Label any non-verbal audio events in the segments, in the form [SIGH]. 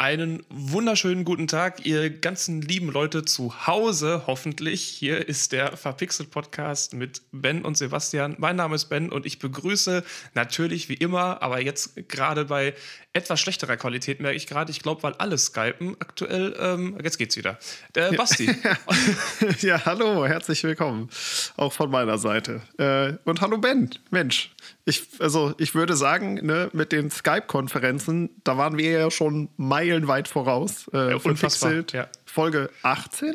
Einen wunderschönen guten Tag, ihr ganzen lieben Leute zu Hause, hoffentlich. Hier ist der Verpixelt Podcast mit Ben und Sebastian. Mein Name ist Ben und ich begrüße natürlich wie immer, aber jetzt gerade bei etwas schlechterer Qualität merke ich gerade, ich glaube, weil alle skypen aktuell. Ähm, jetzt geht's wieder. Der Basti. [LAUGHS] ja, hallo, herzlich willkommen. Auch von meiner Seite. Äh, und hallo Ben. Mensch, ich, also ich würde sagen, ne, mit den Skype-Konferenzen, da waren wir ja schon meilenweit voraus. Äh, ja, Pixelt, ja. Folge 18?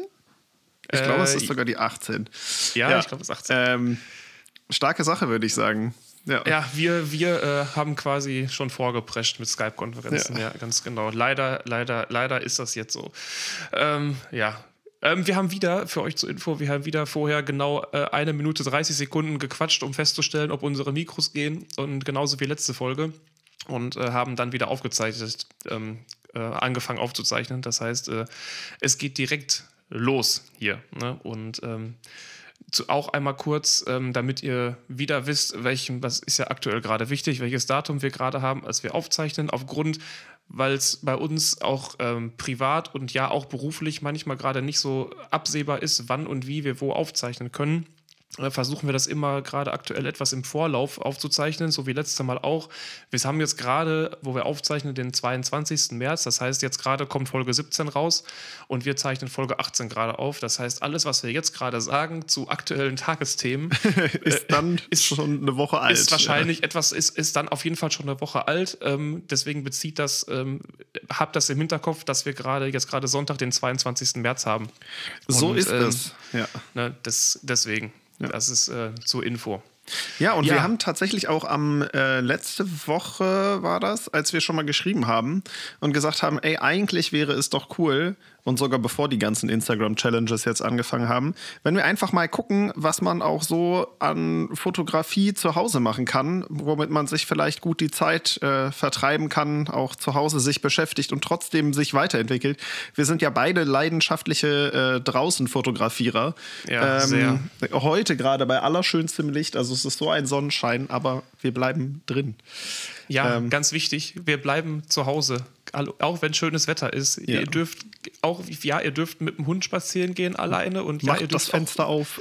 Ich äh, glaube, es ist sogar die 18. Ja, ja. ich glaube, es ist 18. Ähm, starke Sache, würde ich sagen. Ja, ja wir, wir äh, haben quasi schon vorgeprescht mit Skype-Konferenzen. Ja. ja. ganz genau. Leider, leider, leider ist das jetzt so. Ähm, ja. Ähm, wir haben wieder, für euch zur Info, wir haben wieder vorher genau äh, eine Minute 30 Sekunden gequatscht, um festzustellen, ob unsere Mikros gehen. Und genauso wie letzte Folge. Und äh, haben dann wieder aufgezeichnet, ähm, äh, angefangen aufzuzeichnen. Das heißt, äh, es geht direkt los hier. Ne? Und ähm, zu, auch einmal kurz, ähm, damit ihr wieder wisst, welchem, was ist ja aktuell gerade wichtig, welches Datum wir gerade haben, als wir aufzeichnen, aufgrund, weil es bei uns auch ähm, privat und ja auch beruflich manchmal gerade nicht so absehbar ist, wann und wie wir wo aufzeichnen können versuchen wir das immer gerade aktuell etwas im Vorlauf aufzuzeichnen, so wie letztes Mal auch. Wir haben jetzt gerade, wo wir aufzeichnen, den 22. März. Das heißt, jetzt gerade kommt Folge 17 raus und wir zeichnen Folge 18 gerade auf. Das heißt, alles, was wir jetzt gerade sagen zu aktuellen Tagesthemen, [LAUGHS] ist dann äh, [LAUGHS] ist, schon eine Woche alt. Ist wahrscheinlich ja. etwas, ist, ist dann auf jeden Fall schon eine Woche alt. Ähm, deswegen bezieht das, ähm, habt das im Hinterkopf, dass wir gerade jetzt gerade Sonntag, den 22. März haben. So und, ist ähm, es. Ja. Ne, das, deswegen. Ja. Das ist äh, zur Info. Ja, und ja. wir haben tatsächlich auch am äh, letzte Woche war das, als wir schon mal geschrieben haben und gesagt haben, ey, eigentlich wäre es doch cool, und sogar bevor die ganzen Instagram-Challenges jetzt angefangen haben, wenn wir einfach mal gucken, was man auch so an Fotografie zu Hause machen kann, womit man sich vielleicht gut die Zeit äh, vertreiben kann, auch zu Hause sich beschäftigt und trotzdem sich weiterentwickelt. Wir sind ja beide leidenschaftliche äh, Draußen-Fotografierer. Ja, ähm, sehr. Heute gerade bei allerschönstem Licht, also es ist so ein Sonnenschein, aber wir bleiben drin. Ja, ähm, ganz wichtig, wir bleiben zu Hause, auch wenn schönes Wetter ist. Ja. Ihr dürft auch, ja, ihr dürft mit dem Hund spazieren gehen alleine und Macht [LAUGHS] ja, ihr dürft das Fenster auch, auf.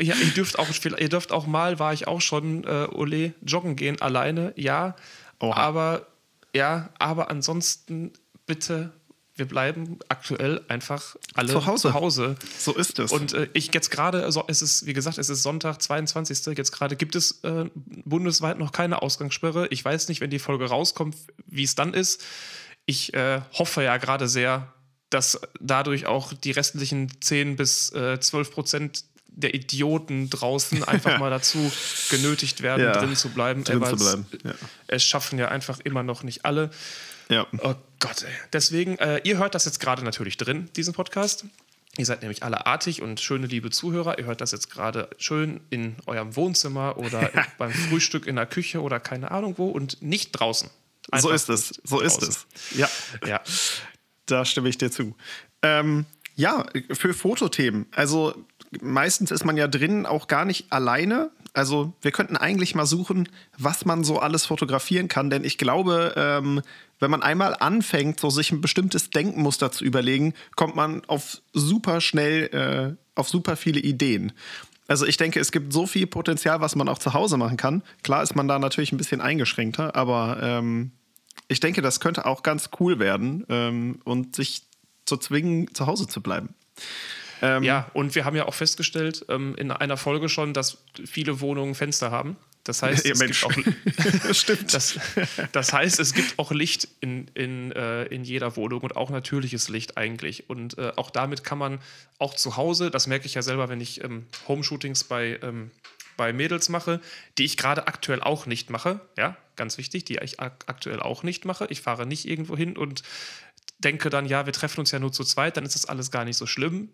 ja, ihr dürft auch, ihr dürft auch mal, war ich auch schon, äh, Ole, joggen gehen alleine, ja. Oha. Aber ja, aber ansonsten bitte wir bleiben aktuell einfach alle zu Hause. Zu Hause. So ist es. Und äh, ich jetzt gerade, also es ist, wie gesagt, es ist Sonntag, 22. Jetzt gerade gibt es äh, bundesweit noch keine Ausgangssperre. Ich weiß nicht, wenn die Folge rauskommt, wie es dann ist. Ich äh, hoffe ja gerade sehr, dass dadurch auch die restlichen 10 bis äh, 12 Prozent der Idioten draußen [LAUGHS] einfach mal dazu genötigt werden, ja, drin zu bleiben. Drin zu bleiben. Ja. Es schaffen ja einfach immer noch nicht alle. Ja. Oh Gott, ey. Deswegen, äh, ihr hört das jetzt gerade natürlich drin, diesen Podcast. Ihr seid nämlich alle artig und schöne liebe Zuhörer. Ihr hört das jetzt gerade schön in eurem Wohnzimmer oder [LAUGHS] beim Frühstück in der Küche oder keine Ahnung wo und nicht draußen. Einfach so ist es. So draußen. ist es. Ja. ja. Da stimme ich dir zu. Ähm, ja, für Fotothemen. Also meistens ist man ja drin auch gar nicht alleine. Also wir könnten eigentlich mal suchen, was man so alles fotografieren kann, denn ich glaube, ähm, wenn man einmal anfängt, so sich ein bestimmtes Denkmuster zu überlegen, kommt man auf super schnell äh, auf super viele Ideen. Also ich denke, es gibt so viel Potenzial, was man auch zu Hause machen kann. Klar ist man da natürlich ein bisschen eingeschränkter, aber ähm, ich denke, das könnte auch ganz cool werden ähm, und sich zu zwingen, zu Hause zu bleiben. Ähm, ja, und wir haben ja auch festgestellt ähm, in einer Folge schon, dass viele Wohnungen Fenster haben. Das [LAUGHS] heißt, ja, es gibt auch, [LAUGHS] Stimmt. Das, das, heißt, es gibt auch Licht in, in, äh, in jeder Wohnung und auch natürliches Licht eigentlich. Und äh, auch damit kann man auch zu Hause, das merke ich ja selber, wenn ich ähm, Home-Shootings bei, ähm, bei Mädels mache, die ich gerade aktuell auch nicht mache, ja, ganz wichtig, die ich ak aktuell auch nicht mache. Ich fahre nicht irgendwo hin und denke dann, ja, wir treffen uns ja nur zu zweit, dann ist das alles gar nicht so schlimm.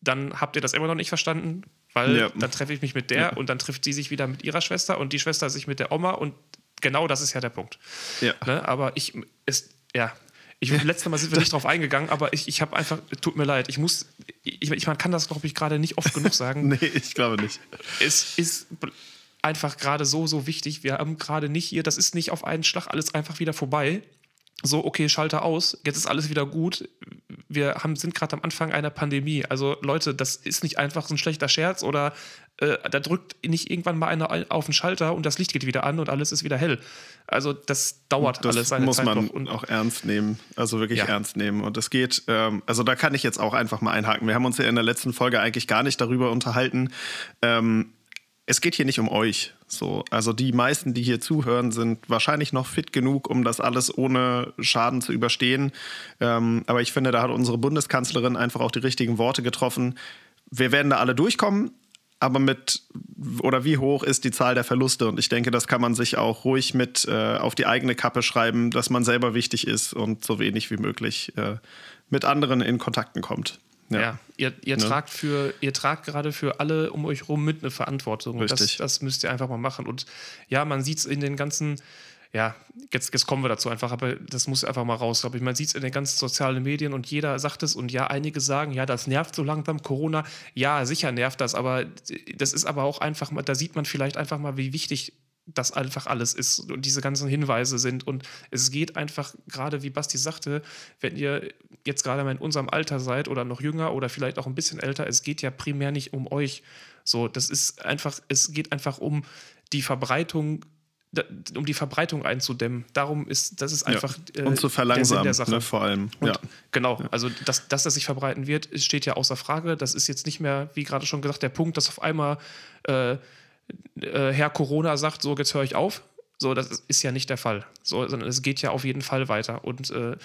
Dann habt ihr das immer noch nicht verstanden, weil ja. dann treffe ich mich mit der ja. und dann trifft sie sich wieder mit ihrer Schwester und die Schwester sich mit der Oma und genau das ist ja der Punkt. Ja. Ne? Aber ich, ist, ja, ich, letztes Mal sind wir nicht drauf eingegangen, aber ich, ich habe einfach, tut mir leid, ich muss, ich, ich man kann das, glaube ich, gerade nicht oft genug sagen. [LAUGHS] nee, ich glaube nicht. Es ist einfach gerade so, so wichtig. Wir haben gerade nicht hier, das ist nicht auf einen Schlag alles einfach wieder vorbei. So, okay, Schalter aus, jetzt ist alles wieder gut. Wir haben, sind gerade am Anfang einer Pandemie. Also Leute, das ist nicht einfach so ein schlechter Scherz oder äh, da drückt nicht irgendwann mal einer auf den Schalter und das Licht geht wieder an und alles ist wieder hell. Also das dauert das alles seine muss Zeit man noch. Und auch ernst nehmen, also wirklich ja. ernst nehmen. Und es geht, ähm, also da kann ich jetzt auch einfach mal einhaken. Wir haben uns ja in der letzten Folge eigentlich gar nicht darüber unterhalten. Ähm, es geht hier nicht um euch. So, also die meisten, die hier zuhören, sind wahrscheinlich noch fit genug, um das alles ohne Schaden zu überstehen. Ähm, aber ich finde, da hat unsere Bundeskanzlerin einfach auch die richtigen Worte getroffen. Wir werden da alle durchkommen, aber mit oder wie hoch ist die Zahl der Verluste? Und ich denke, das kann man sich auch ruhig mit äh, auf die eigene Kappe schreiben, dass man selber wichtig ist und so wenig wie möglich äh, mit anderen in Kontakten kommt. Ja, ja ihr, ihr ne? tragt für, ihr tragt gerade für alle um euch rum mit eine Verantwortung. Richtig. Das, das müsst ihr einfach mal machen. Und ja, man sieht es in den ganzen, ja, jetzt, jetzt kommen wir dazu einfach, aber das muss einfach mal raus. Aber man sieht es in den ganzen sozialen Medien und jeder sagt es und ja, einige sagen, ja, das nervt so langsam Corona. Ja, sicher nervt das, aber das ist aber auch einfach mal, da sieht man vielleicht einfach mal, wie wichtig das einfach alles ist und diese ganzen Hinweise sind. Und es geht einfach, gerade wie Basti sagte, wenn ihr jetzt gerade mal in unserem Alter seid oder noch jünger oder vielleicht auch ein bisschen älter, es geht ja primär nicht um euch. So, das ist einfach, es geht einfach um die Verbreitung um die Verbreitung einzudämmen. Darum ist das ist einfach ja. und äh, zu verlangsamen, der Sache. Ne, vor allem. Und ja. Genau, also dass, dass das sich verbreiten wird, steht ja außer Frage. Das ist jetzt nicht mehr, wie gerade schon gesagt, der Punkt, dass auf einmal äh, äh, Herr Corona sagt, so jetzt höre ich auf. So, das ist ja nicht der Fall. So, sondern es geht ja auf jeden Fall weiter. Und äh,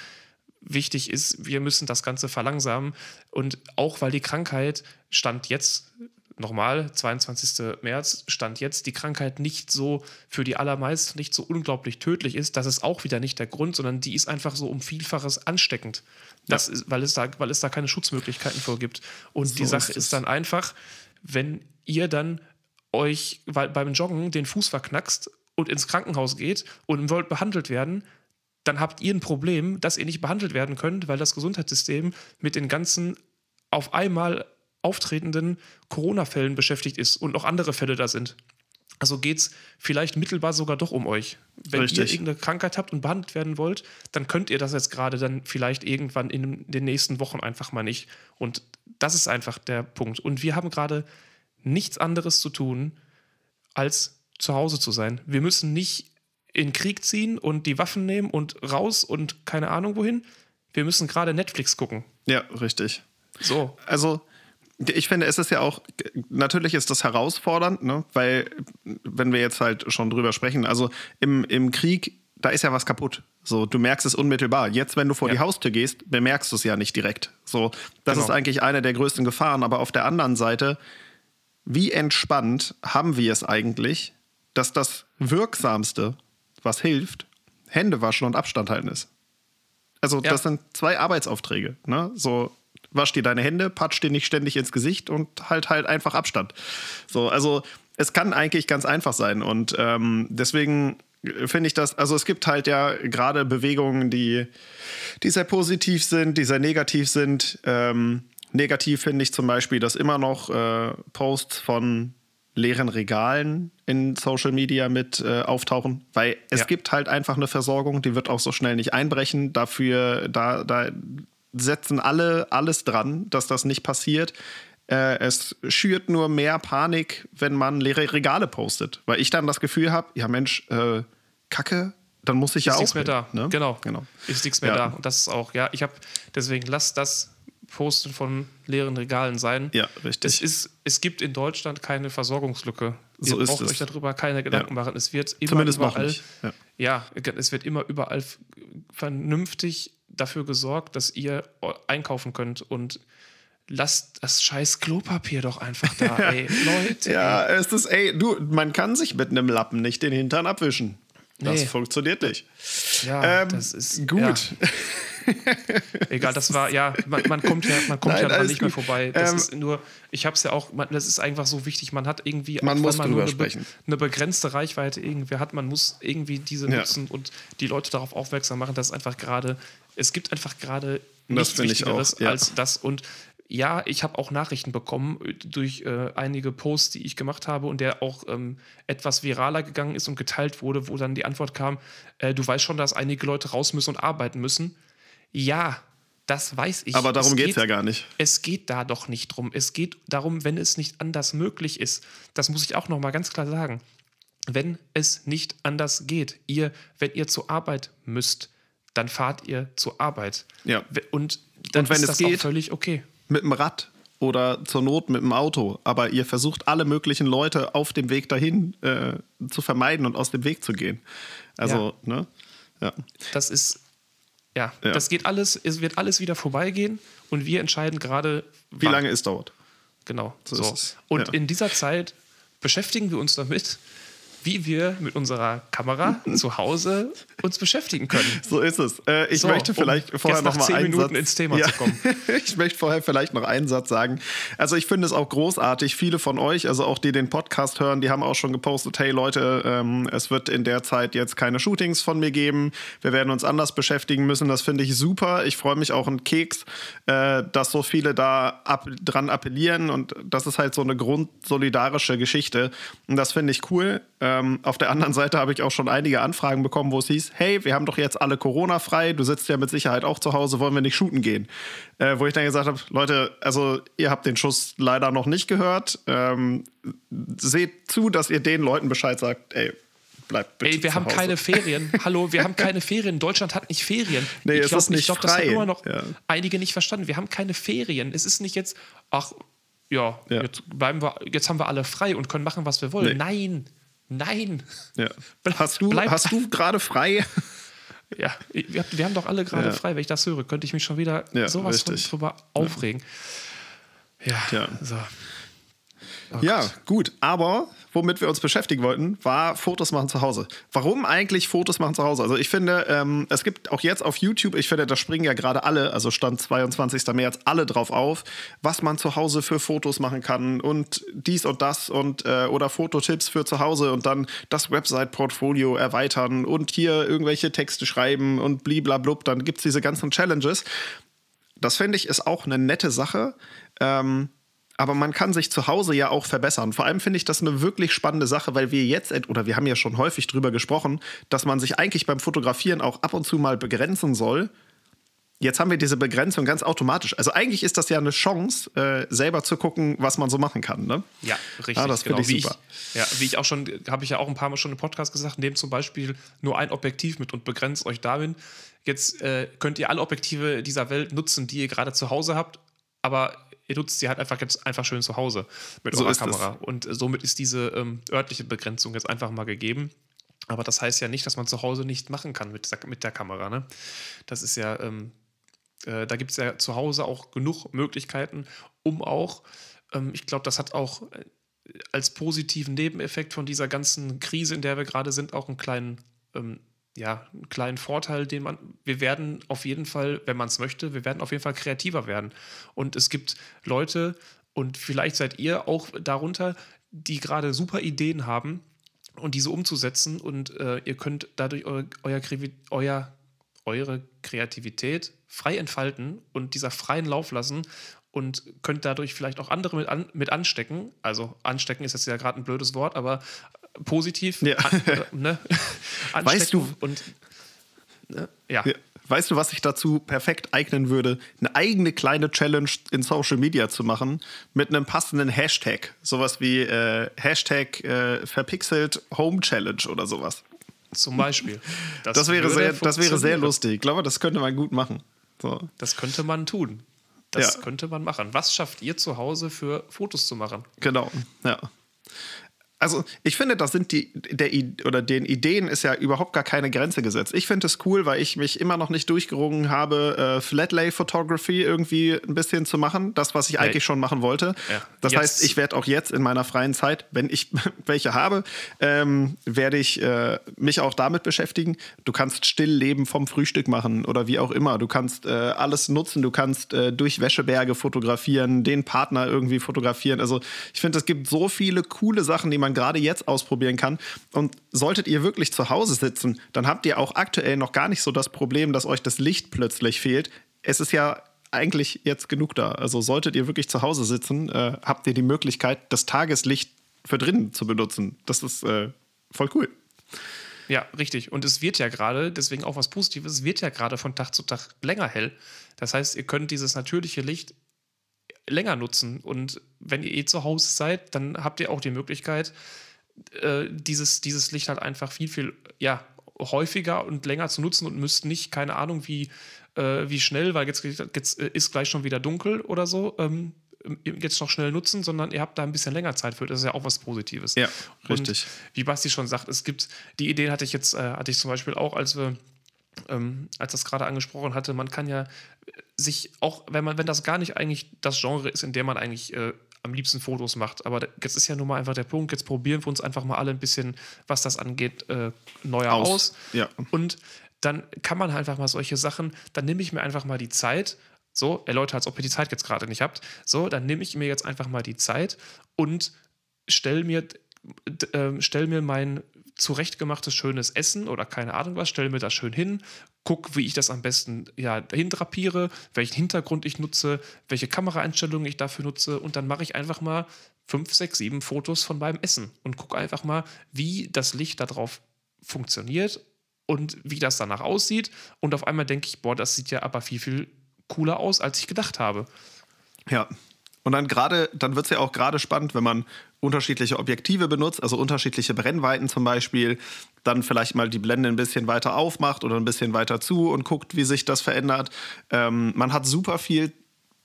wichtig ist, wir müssen das Ganze verlangsamen. Und auch weil die Krankheit stand jetzt, nochmal, 22. März, stand jetzt, die Krankheit nicht so für die allermeisten nicht so unglaublich tödlich ist, das ist auch wieder nicht der Grund, sondern die ist einfach so um Vielfaches ansteckend. Das ja. ist, weil, es da, weil es da keine Schutzmöglichkeiten vorgibt. Und so die Sache ist, ist dann einfach, wenn ihr dann euch beim Joggen den Fuß verknackst und ins Krankenhaus geht und wollt behandelt werden, dann habt ihr ein Problem, dass ihr nicht behandelt werden könnt, weil das Gesundheitssystem mit den ganzen auf einmal auftretenden Corona-Fällen beschäftigt ist und noch andere Fälle da sind. Also geht es vielleicht mittelbar sogar doch um euch. Wenn Richtig. ihr irgendeine Krankheit habt und behandelt werden wollt, dann könnt ihr das jetzt gerade dann vielleicht irgendwann in den nächsten Wochen einfach mal nicht. Und das ist einfach der Punkt. Und wir haben gerade nichts anderes zu tun, als zu Hause zu sein. Wir müssen nicht in Krieg ziehen und die Waffen nehmen und raus und keine Ahnung wohin. Wir müssen gerade Netflix gucken. Ja, richtig. So. Also, ich finde, es ist ja auch, natürlich ist das herausfordernd, ne? weil, wenn wir jetzt halt schon drüber sprechen, also im, im Krieg, da ist ja was kaputt. So, du merkst es unmittelbar. Jetzt, wenn du vor ja. die Haustür gehst, bemerkst du es ja nicht direkt. So, das genau. ist eigentlich eine der größten Gefahren. Aber auf der anderen Seite, wie entspannt haben wir es eigentlich, dass das Wirksamste, was hilft, Hände waschen und Abstand halten ist. Also, ja. das sind zwei Arbeitsaufträge. Ne? So, wasch dir deine Hände, patsch dir nicht ständig ins Gesicht und halt halt einfach Abstand. So, also, es kann eigentlich ganz einfach sein. Und ähm, deswegen finde ich das, also es gibt halt ja gerade Bewegungen, die, die sehr positiv sind, die sehr negativ sind. Ähm, Negativ finde ich zum Beispiel, dass immer noch äh, Posts von leeren Regalen in Social Media mit äh, auftauchen, weil es ja. gibt halt einfach eine Versorgung, die wird auch so schnell nicht einbrechen. Dafür, da, da setzen alle alles dran, dass das nicht passiert. Äh, es schürt nur mehr Panik, wenn man leere Regale postet, weil ich dann das Gefühl habe, ja Mensch, äh, Kacke, dann muss ich ist ja auch. Ist nichts mehr da. Ne? Genau. genau. Ist nichts mehr ja. da. Und das ist auch, ja, ich habe, deswegen lasst das Posten von leeren Regalen sein. Ja, richtig. Es, ist, es gibt in Deutschland keine Versorgungslücke. Ihr so braucht es. euch darüber keine Gedanken ja. machen. Es wird immer Zumindest überall, ja. ja, es wird immer überall vernünftig dafür gesorgt, dass ihr einkaufen könnt und lasst das scheiß Klopapier doch einfach da, [LAUGHS] ey. Leute. Ja, es ist, ey, du, man kann sich mit einem Lappen nicht den Hintern abwischen. Das nee. funktioniert nicht. Ja, ähm, das ist gut. Ja. [LAUGHS] [LAUGHS] Egal, das war, ja, man, man kommt ja, man kommt Nein, ja nicht gut. mehr vorbei. Das ähm, ist nur, ich habe es ja auch, man, das ist einfach so wichtig, man hat irgendwie, man muss man drüber eine, sprechen. eine begrenzte Reichweite irgendwie hat, man muss irgendwie diese ja. nutzen und die Leute darauf aufmerksam machen, dass einfach gerade, es gibt einfach gerade nichts Wichtigeres ja. als das und ja, ich habe auch Nachrichten bekommen äh, durch äh, einige Posts, die ich gemacht habe und der auch ähm, etwas viraler gegangen ist und geteilt wurde, wo dann die Antwort kam, äh, du weißt schon, dass einige Leute raus müssen und arbeiten müssen. Ja, das weiß ich. Aber darum geht es ja gar nicht. Es geht da doch nicht drum. Es geht darum, wenn es nicht anders möglich ist. Das muss ich auch noch mal ganz klar sagen. Wenn es nicht anders geht, ihr, wenn ihr zur Arbeit müsst, dann fahrt ihr zur Arbeit. Ja. Und dann und wenn ist es das geht, auch völlig okay. Mit dem Rad oder zur Not mit dem Auto. Aber ihr versucht alle möglichen Leute auf dem Weg dahin äh, zu vermeiden und aus dem Weg zu gehen. Also, ja. ne? Ja. Das ist, ja, ja, das geht alles, es wird alles wieder vorbeigehen und wir entscheiden gerade, wie lange es dauert. Genau. So. so. Und ja. in dieser Zeit beschäftigen wir uns damit, wie wir mit unserer Kamera [LAUGHS] zu Hause uns beschäftigen können. So ist es. Äh, ich so, möchte vielleicht um vorher noch mal einen Minuten Satz, ins Thema ja. zu kommen. [LAUGHS] ich möchte vorher vielleicht noch einen Satz sagen. Also ich finde es auch großartig. Viele von euch, also auch die den Podcast hören, die haben auch schon gepostet: Hey Leute, ähm, es wird in der Zeit jetzt keine Shootings von mir geben. Wir werden uns anders beschäftigen müssen. Das finde ich super. Ich freue mich auch einen Keks, äh, dass so viele da ab, dran appellieren und das ist halt so eine grundsolidarische Geschichte. Und das finde ich cool. Ähm, auf der anderen Seite habe ich auch schon einige Anfragen bekommen, wo es hieß, hey, wir haben doch jetzt alle Corona frei, du sitzt ja mit Sicherheit auch zu Hause, wollen wir nicht shooten gehen? Äh, wo ich dann gesagt habe, Leute, also ihr habt den Schuss leider noch nicht gehört. Ähm, seht zu, dass ihr den Leuten Bescheid sagt, ey, bleibt bitte Ey, wir haben Hause. keine Ferien. [LAUGHS] Hallo, wir haben keine Ferien. Deutschland hat nicht Ferien. Nee, ich ich glaub. Das haben immer noch ja. einige nicht verstanden. Wir haben keine Ferien. Es ist nicht jetzt, ach, ja, Ja. Jetzt, bleiben wir, jetzt haben wir alle frei und können machen, was wir wollen. Nee. Nein, nein. Ja. Hast du, hast du gerade frei? [LAUGHS] Ja, wir, wir haben doch alle gerade Ja. frei. Wenn ich das höre, könnte ich mich schon wieder Ja, sowas von drüber aufregen. Ja, Ja. so. Oh Ja, gut. Aber womit wir uns beschäftigen wollten, war Fotos machen zu Hause. Warum eigentlich Fotos machen zu Hause? Also ich finde, ähm, es gibt auch jetzt auf YouTube, ich finde, da springen ja gerade alle, also Stand 22. März, alle drauf auf, was man zu Hause für Fotos machen kann und dies und das und äh, oder Fototipps für zu Hause und dann das Website-Portfolio erweitern und hier irgendwelche Texte schreiben und bliblablub. Dann gibt es diese ganzen Challenges. Das finde ich ist auch eine nette Sache. Ähm, aber man kann sich zu Hause ja auch verbessern. Vor allem finde ich das eine wirklich spannende Sache, weil wir jetzt, oder wir haben ja schon häufig drüber gesprochen, dass man sich eigentlich beim Fotografieren auch ab und zu mal begrenzen soll. Jetzt haben wir diese Begrenzung ganz automatisch. Also eigentlich ist das ja eine Chance, äh, selber zu gucken, was man so machen kann. Ne? Ja, richtig. Ja, das finde ich wie super. Ich, ja, wie ich auch schon, habe ich ja auch ein paar Mal schon im Podcast gesagt, nehmt zum Beispiel nur ein Objektiv mit und begrenzt euch darin. Jetzt äh, könnt ihr alle Objektive dieser Welt nutzen, die ihr gerade zu Hause habt, aber ihr nutzt sie halt einfach jetzt einfach schön zu Hause mit So eurer. Kamera. Und somit ist diese ähm, örtliche Begrenzung jetzt einfach mal gegeben. Aber das heißt ja nicht, dass man zu Hause nicht machen kann mit, dieser, mit der Kamera. Ne? Das ist ja, ähm, äh, da gibt es ja zu Hause auch genug Möglichkeiten, um auch, ähm, ich glaube, das hat auch äh, als positiven Nebeneffekt von dieser ganzen Krise, in der wir gerade sind, auch einen kleinen, ähm, ja, einen kleinen Vorteil, den man, wir werden auf jeden Fall, wenn man es möchte, wir werden auf jeden Fall kreativer werden. Und es gibt Leute, und vielleicht seid ihr auch darunter, die gerade super Ideen haben und diese umzusetzen und äh, ihr könnt dadurch euer, euer, eure Kreativität frei entfalten und dieser freien Lauf lassen und könnt dadurch vielleicht auch andere mit, an, mit anstecken. Also anstecken ist jetzt ja gerade ein blödes Wort, aber positiv Ja. an, äh, ne? [LAUGHS] Weißt du- und ne? ja. Ja. Weißt du, was sich dazu perfekt eignen würde? Eine eigene kleine Challenge in Social Media zu machen mit einem passenden Hashtag. Sowas wie äh, Hashtag äh, verpixelt Home Challenge oder sowas. zum Beispiel. [LAUGHS] Das wäre, würde sehr, das wäre sehr lustig. Ich glaube, das könnte man gut machen. So. Das könnte man tun. Das Ja. könnte man machen. Was schafft ihr zu Hause für Fotos zu machen? Genau, ja. Also ich finde, da sind die der oder den Ideen ist ja überhaupt gar keine Grenze gesetzt. Ich finde es cool, weil ich mich immer noch nicht durchgerungen habe, äh, Flatlay Photography irgendwie ein bisschen zu machen, das was ich eigentlich schon machen wollte. Ja. Das Jetzt- heißt, ich werde auch jetzt in meiner freien Zeit, wenn ich [LAUGHS] welche habe, ähm, werde ich äh, mich auch damit beschäftigen. Du kannst still leben vom Frühstück machen oder wie auch immer. Du kannst äh, alles nutzen. Du kannst äh, durch Wäscheberge fotografieren, den Partner irgendwie fotografieren. Also ich finde, es gibt so viele coole Sachen, die man gerade jetzt ausprobieren kann. Und solltet ihr wirklich zu Hause sitzen, dann habt ihr auch aktuell noch gar nicht so das Problem, dass euch das Licht plötzlich fehlt. Es ist ja eigentlich jetzt genug da. Also solltet ihr wirklich zu Hause sitzen, äh, habt ihr die Möglichkeit, das Tageslicht für drinnen zu benutzen. Das ist äh, voll cool. Ja, richtig. Und es wird ja gerade, deswegen auch was Positives, es wird ja gerade von Tag zu Tag länger hell. Das heißt, ihr könnt dieses natürliche Licht länger nutzen. Und wenn ihr eh zu Hause seid, dann habt ihr auch die Möglichkeit, äh, dieses, dieses Licht halt einfach viel, viel ja, häufiger und länger zu nutzen und müsst nicht, keine Ahnung, wie, äh, wie schnell, weil jetzt, jetzt ist gleich schon wieder dunkel oder so, ähm, jetzt noch schnell nutzen, sondern ihr habt da ein bisschen länger Zeit für. Das ist ja auch was Positives. Ja, richtig. Und wie Basti schon sagt, es gibt, die Idee hatte ich jetzt, äh, hatte ich zum Beispiel auch, als wir ähm, als das gerade angesprochen hatte, man kann ja sich auch, wenn man, wenn das gar nicht eigentlich das Genre ist, in dem man eigentlich äh, am liebsten Fotos macht, aber jetzt ist ja nun mal einfach der Punkt, jetzt probieren wir uns einfach mal alle ein bisschen, was das angeht, äh, neuer aus. aus. Ja. Und dann kann man halt einfach mal solche Sachen, dann nehme ich mir einfach mal die Zeit so, ey Leute, als ob ihr die Zeit jetzt gerade nicht habt. So, dann nehme ich mir jetzt einfach mal die Zeit und stell mir, äh, stell mir mein zurechtgemachtes schönes Essen oder keine Ahnung was, stell mir das schön hin, guck, wie ich das am besten ja, hindrapiere, welchen Hintergrund ich nutze, welche Kameraeinstellungen ich dafür nutze und dann mache ich einfach mal fünf, sechs, sieben Fotos von meinem Essen und gucke einfach mal, wie das Licht darauf funktioniert und wie das danach aussieht und auf einmal denke ich, boah, das sieht ja aber viel, viel cooler aus, als ich gedacht habe. Ja. Und dann gerade, dann wird es ja auch gerade spannend, wenn man unterschiedliche Objektive benutzt, also unterschiedliche Brennweiten zum Beispiel, dann vielleicht mal die Blende ein bisschen weiter aufmacht oder ein bisschen weiter zu und guckt, wie sich das verändert. Ähm, man hat super viel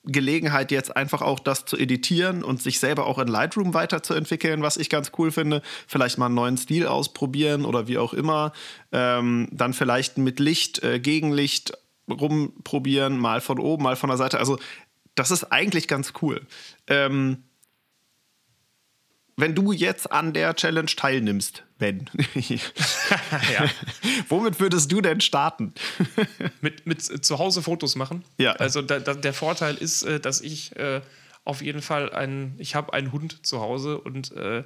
Gelegenheit, jetzt einfach auch das zu editieren und sich selber auch in Lightroom weiterzuentwickeln, was ich ganz cool finde. Vielleicht mal einen neuen Stil ausprobieren oder wie auch immer. Ähm, dann vielleicht mit Licht, äh, Gegenlicht rumprobieren, mal von oben, mal von der Seite. Also das ist eigentlich ganz cool. Ähm, wenn du jetzt an der Challenge teilnimmst, Ben, [LAUGHS] [LAUGHS] ja. womit würdest du denn starten? [LAUGHS] mit, mit zu Hause Fotos machen. Ja. Also da, da, der Vorteil ist, äh, dass ich äh, auf jeden Fall einen, ich habe einen Hund zu Hause und äh,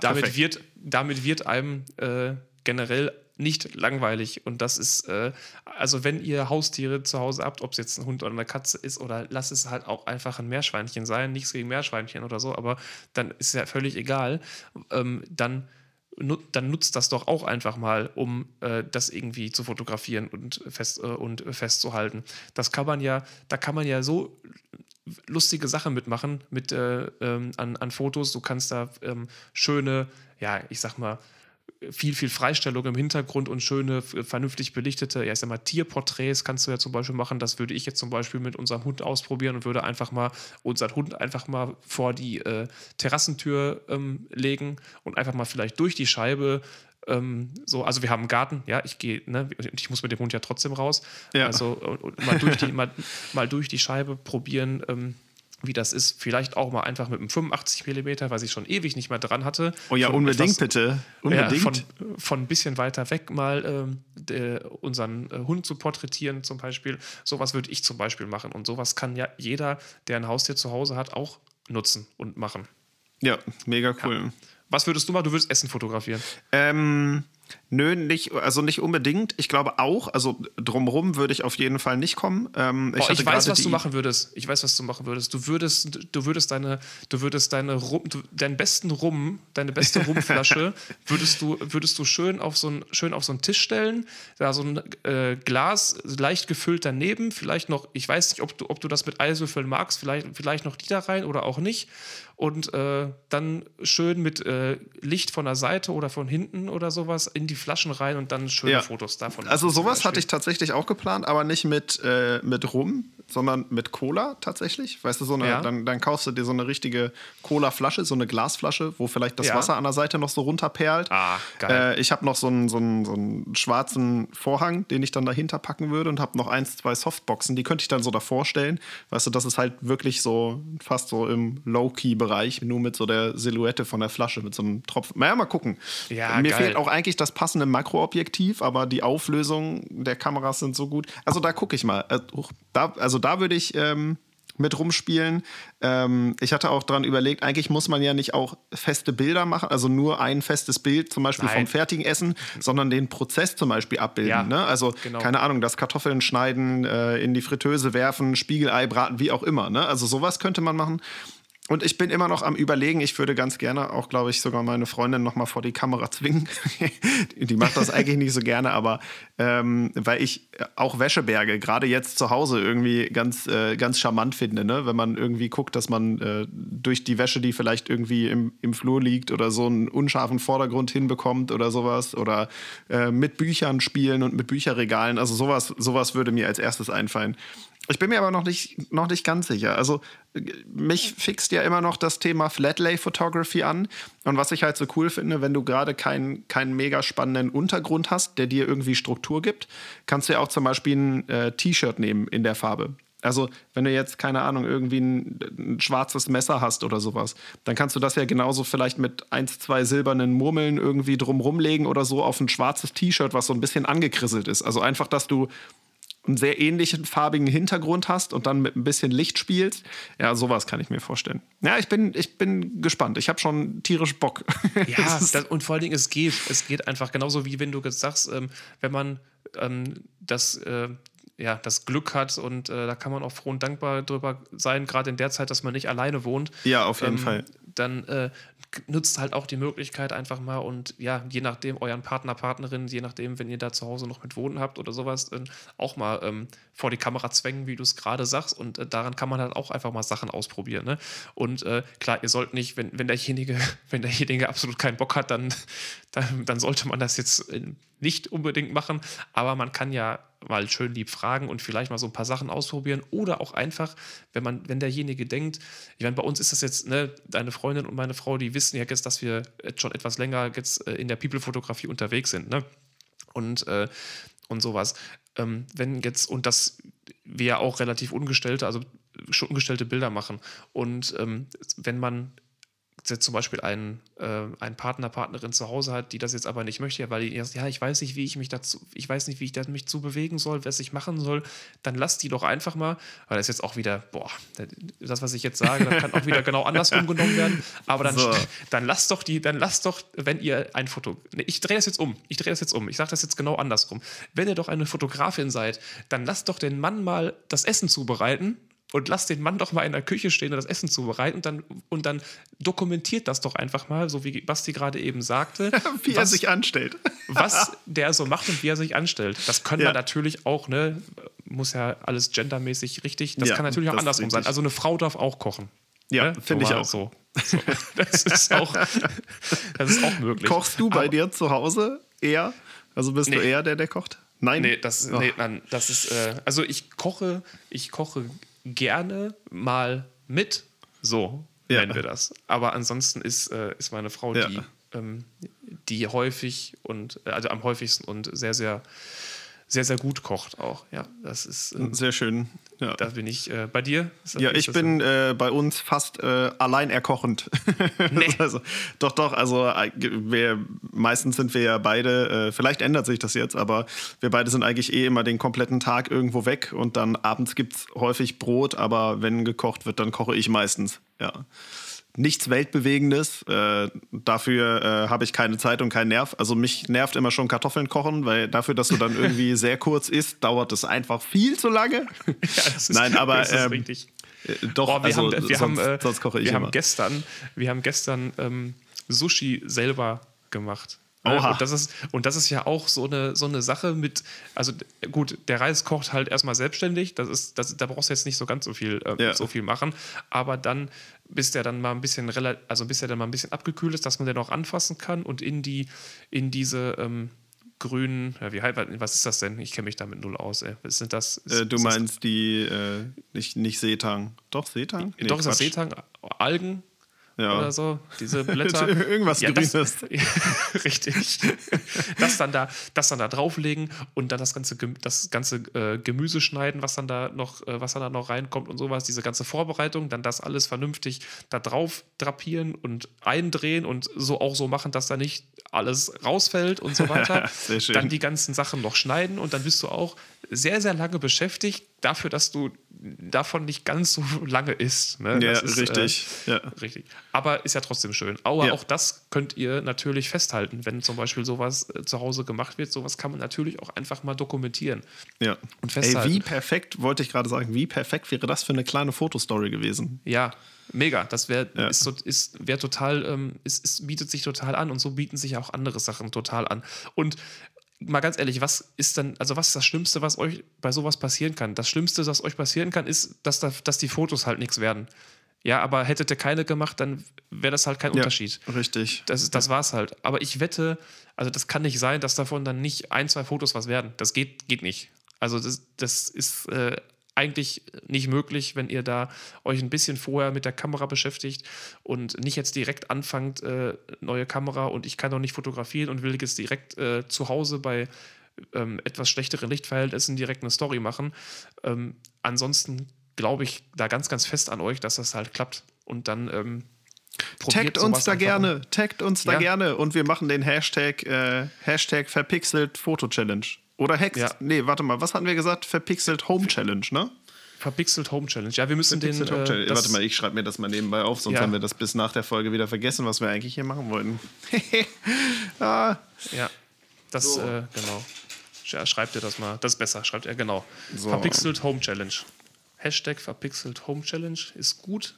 damit, wird, damit wird einem äh, generell nicht langweilig. Und das ist, äh, also wenn ihr Haustiere zu Hause habt, ob es jetzt ein Hund oder eine Katze ist, oder lasst es halt auch einfach ein Meerschweinchen sein, nichts gegen Meerschweinchen oder so, aber dann ist ja völlig egal. Ähm, dann dann nutzt das doch auch einfach mal, um äh, das irgendwie zu fotografieren und, fest, äh, und festzuhalten. Das kann man ja, da kann man ja so lustige Sachen mitmachen mit äh, ähm, an, an Fotos. Du kannst da ähm, schöne, ja, ich sag mal, viel, viel Freistellung im Hintergrund und schöne, vernünftig belichtete, ja, ich sag mal, Tierporträts kannst du ja zum Beispiel machen. Das würde ich jetzt zum Beispiel mit unserem Hund ausprobieren und würde einfach mal unseren Hund einfach mal vor die äh, Terrassentür ähm, legen und einfach mal vielleicht durch die Scheibe ähm, so, also wir haben einen Garten, ja, ich gehe, ne, ich muss mit dem Hund ja trotzdem raus. Ja. Also und, und mal, durch die, mal, mal durch die Scheibe probieren, ähm, wie das ist. Vielleicht auch mal einfach mit einem 85 mm, was ich schon ewig nicht mehr dran hatte. Oh ja, unbedingt etwas, bitte. Unbedingt. Ja, von, von ein bisschen weiter weg mal ähm, der, unseren äh, Hund zu porträtieren, zum Beispiel. Sowas würde ich zum Beispiel machen. Und sowas kann ja jeder, der ein Haustier zu Hause hat, auch nutzen und machen. Ja, mega cool. Ja. Was würdest du machen? Du würdest Essen fotografieren. Ähm, Nö, nicht, also nicht unbedingt. Ich glaube auch, also drumherum würde ich auf jeden Fall nicht kommen. Ähm, ich, oh, ich weiß, was du machen würdest. Ich weiß, was du machen würdest. Du würdest, du würdest deine, du würdest deine Rum, du, deinen besten Rum, deine beste Rumflasche, [LAUGHS] würdest du, würdest du schön auf so einen, schön auf so einen Tisch stellen, da so ein äh, Glas leicht gefüllt daneben, vielleicht noch, ich weiß nicht, ob du, ob du das mit Eiswürfeln magst, vielleicht, vielleicht noch die da rein oder auch nicht und äh, dann schön mit äh, Licht von der Seite oder von hinten oder sowas in die Flaschen rein und dann schöne ja. Fotos davon. Also sowas hatte ich tatsächlich auch geplant, aber nicht mit, äh, mit Rum, sondern mit Cola tatsächlich. Weißt du, so eine, ja. dann, dann kaufst du dir so eine richtige Cola-Flasche, so eine Glasflasche, wo vielleicht das ja. Wasser an der Seite noch so runterperlt. Ah, geil. Äh, ich habe noch so einen, so, einen, so einen schwarzen Vorhang, den ich dann dahinter packen würde und habe noch eins, zwei Softboxen, die könnte ich dann so davor stellen. Weißt du, das ist halt wirklich so fast so im Low-Key-Bereich Bereich, nur mit so der Silhouette von der Flasche, mit so einem Tropfen. Naja, mal gucken. Ja, Mir geil. fehlt auch eigentlich das passende Makroobjektiv, aber die Auflösung der Kameras sind so gut. Also da gucke ich mal. Äh, also da würde ich ähm, mit rumspielen. Ähm, ich hatte auch daran überlegt, eigentlich muss man ja nicht auch feste Bilder machen, also nur ein festes Bild zum Beispiel Nein. vom fertigen Essen, sondern den Prozess zum Beispiel abbilden. Ja, ne? Also genau. keine Ahnung, das Kartoffeln schneiden, äh, in die Fritteuse werfen, Spiegelei braten, wie auch immer. Ne? Also sowas könnte man machen. Und ich bin immer noch am Überlegen, ich würde ganz gerne auch, glaube ich, sogar meine Freundin noch mal vor die Kamera zwingen. [LAUGHS] die macht das eigentlich nicht so gerne, aber ähm, weil ich auch Wäscheberge gerade jetzt zu Hause irgendwie ganz, äh, ganz charmant finde, ne? wenn man irgendwie guckt, dass man äh, durch die Wäsche, die vielleicht irgendwie im, im Flur liegt oder so einen unscharfen Vordergrund hinbekommt oder sowas oder äh, mit Büchern spielen und mit Bücherregalen, also sowas, sowas würde mir als erstes einfallen. Ich bin mir aber noch nicht, noch nicht ganz sicher. Also mich fixt ja immer noch das Thema Flatlay Photography an. Und was ich halt so cool finde, wenn du gerade keinen, keinen mega spannenden Untergrund hast, der dir irgendwie Struktur gibt, kannst du ja auch zum Beispiel ein äh, T-Shirt nehmen in der Farbe. Also, wenn du jetzt, keine Ahnung, irgendwie ein, ein, schwarzes Messer hast oder sowas, dann kannst du das ja genauso vielleicht mit eins, zwei silbernen Murmeln irgendwie drumrum legen oder so auf ein schwarzes T-Shirt, was so ein bisschen angekrisselt ist. Also einfach, dass du einen sehr ähnlichen farbigen Hintergrund hast und dann mit ein bisschen Licht spielst. Ja, sowas kann ich mir vorstellen. Ja, ich bin, ich bin gespannt. Ich habe schon tierisch Bock. [LAUGHS] Ja, das, und vor allen Dingen, es geht. Es geht einfach genauso wie wenn du sagst, ähm, wenn man ähm, das. Äh, ja, das Glück hat und äh, da kann man auch froh und dankbar drüber sein, gerade in der Zeit, dass man nicht alleine wohnt. Ja, auf jeden ähm, Fall. Dann äh, nutzt halt auch die Möglichkeit einfach mal und ja, je nachdem, euren Partner, Partnerin, je nachdem, wenn ihr da zu Hause noch mit wohnen habt oder sowas, dann auch mal ähm, vor die Kamera zwängen, wie du es gerade sagst. Und äh, daran kann man halt auch einfach mal Sachen ausprobieren. Ne? Und äh, klar, ihr sollt nicht, wenn, wenn derjenige, [LAUGHS] wenn derjenige absolut keinen Bock hat, dann, dann, dann sollte man das jetzt äh, nicht unbedingt machen. Aber man kann ja mal schön lieb fragen und vielleicht mal so ein paar Sachen ausprobieren. Oder auch einfach, wenn man, wenn derjenige denkt, ich meine, bei uns ist das jetzt, ne, deine Freundin und meine Frau, die wissen ja jetzt, dass wir jetzt schon etwas länger jetzt äh, in der People-Fotografie unterwegs sind, ne? Und, äh, und sowas. Ähm, wenn jetzt, und das wir auch relativ ungestellte, also schon ungestellte Bilder machen. Und ähm, wenn man zum Beispiel einen, äh, einen Partner, Partnerin zu Hause hat, die das jetzt aber nicht möchte, weil die erst, ja, ich weiß nicht, wie ich mich dazu, ich weiß nicht, wie ich mich zu bewegen soll, was ich machen soll, dann lass die doch einfach mal, weil das ist jetzt auch wieder, boah, das, was ich jetzt sage, das kann auch wieder genau andersrum genommen werden, aber dann, so. dann lass doch die, dann lass doch, wenn ihr ein Foto, ich drehe das jetzt um, ich drehe das jetzt um, ich sage das jetzt genau andersrum, wenn ihr doch eine Fotografin seid, dann lasst doch den Mann mal das Essen zubereiten und lass den Mann doch mal in der Küche stehen und das Essen zubereiten und dann, und dann dokumentiert das doch einfach mal, so wie Basti gerade eben sagte. [LAUGHS] wie was, er sich anstellt. [LAUGHS] was der so macht und wie er sich anstellt. Das können ja. wir natürlich auch, ne, muss ja alles gendermäßig richtig, das ja, kann natürlich auch andersrum sein. Also eine Frau darf auch kochen. Ja, ne? finde ich auch. So. so. [LAUGHS] Das, ist auch, das ist auch möglich. Kochst du bei Aber, dir zu Hause eher? Also bist nee. du eher der, der kocht? Nein. Nee, das, oh. nee, nein, das ist, äh, also ich koche, ich koche gerne mal mit. So ja. nennen wir das. Aber ansonsten ist, äh, ist meine Frau ja. die, ähm, die häufig und äh, also am häufigsten und sehr, sehr sehr, sehr gut kocht auch. Ja, das ist ähm, sehr schön. Ja. Da bin ich äh, bei dir. Ja, ich bin äh, bei uns fast äh, allein erkochend. [LAUGHS] Nee. also, doch, doch. Also äh, wir, meistens sind wir ja beide. Äh, vielleicht ändert sich das jetzt, aber wir beide sind eigentlich eh immer den kompletten Tag irgendwo weg und dann abends gibt es häufig Brot, aber wenn gekocht wird, dann koche ich meistens. Ja nichts Weltbewegendes. Äh, dafür äh, habe ich keine Zeit und keinen Nerv. Also mich nervt immer schon Kartoffeln kochen, weil dafür, dass du dann irgendwie [LAUGHS] sehr kurz isst, dauert es einfach viel zu lange. [LAUGHS] Ja, ist, Nein, aber das ist ähm, richtig. Äh, doch, Boah, wir also, haben, wir sonst, haben, äh, sonst koche ich wir immer. Haben gestern, wir haben gestern ähm, Sushi selber gemacht. Ne? Oha. Und das ist, und das ist ja auch so eine, so eine Sache mit, also gut, der Reis kocht halt erstmal selbstständig, das ist, das, da brauchst du jetzt nicht so ganz so viel, äh, ja. so viel machen, aber dann, bis der dann mal ein bisschen, also bis der dann mal ein bisschen abgekühlt ist, dass man den auch anfassen kann und in die, in diese ähm, grünen, ja, wie was ist das denn? Ich kenne mich damit null aus, ey. Was sind das? Ist, äh, du meinst das? die, äh, nicht, nicht Seetang. Doch, Seetang? Nee, Doch, ist das Seetang? Algen? Ja. oder so, diese [LAUGHS] Blätter. Irgendwas ja, Grünes. [LAUGHS] Das, richtig. das, dann da, das dann da drauflegen und dann das ganze, das ganze äh, Gemüse schneiden, was dann da noch, äh, was dann da noch reinkommt und sowas, diese ganze Vorbereitung, dann das alles vernünftig da drauf drapieren und eindrehen und so auch so machen, dass da nicht alles rausfällt und so weiter. [LAUGHS] Sehr schön. Dann die ganzen Sachen noch schneiden und dann bist du auch sehr, sehr lange beschäftigt dafür, dass du davon nicht ganz so lange isst. Ne? Ja, ist, richtig. Äh, ja. richtig. Aber ist ja trotzdem schön. Aber ja. auch das könnt ihr natürlich festhalten, wenn zum Beispiel sowas äh, zu Hause gemacht wird. Sowas kann man natürlich auch einfach mal dokumentieren. Ja. Und festhalten. Ey, wie perfekt, wollte ich gerade sagen, wie perfekt wäre das für eine kleine Fotostory gewesen? Ja, mega. Das wäre ja. ist, ist, wär total, ähm, ist, ist, bietet sich total an und so bieten sich auch andere Sachen total an. Und mal ganz ehrlich, was ist dann, also was ist das Schlimmste, was euch bei sowas passieren kann? Das Schlimmste, was euch passieren kann, ist, dass, da, dass die Fotos halt nichts werden. Ja, aber hättet ihr keine gemacht, dann wäre das halt kein ja, Unterschied. Richtig. Das, das war's halt. Aber ich wette, also das kann nicht sein, dass davon dann nicht ein, zwei Fotos was werden. Das geht, geht nicht. Also das, das ist äh, eigentlich nicht möglich, wenn ihr da euch ein bisschen vorher mit der Kamera beschäftigt und nicht jetzt direkt anfangt, äh, neue Kamera und ich kann noch nicht fotografieren und will jetzt direkt äh, zu Hause bei ähm, etwas schlechteren Lichtverhältnissen direkt eine Story machen. Ähm, ansonsten glaube ich da ganz, ganz fest an euch, dass das halt klappt und dann ähm, Taggt uns da gerne, taggt uns da ja. gerne und wir machen den Hashtag, äh, Hashtag verpixelt Foto Challenge. Oder Hex. Ja. Nee, warte mal, was hatten wir gesagt? Verpixelt Home Challenge, ne? Verpixelt Home Challenge. Ja, wir müssen Verpixelt den. Äh, warte mal, ich schreibe mir das mal nebenbei auf, sonst ja. haben wir das bis nach der Folge wieder vergessen, was wir eigentlich hier machen wollten. [LAUGHS] ah. Ja, das, so. äh, genau. Ja, schreibt ihr das mal. Das ist besser, schreibt er, genau. So. Verpixelt Home Challenge. Hashtag Verpixelt Home Challenge ist gut.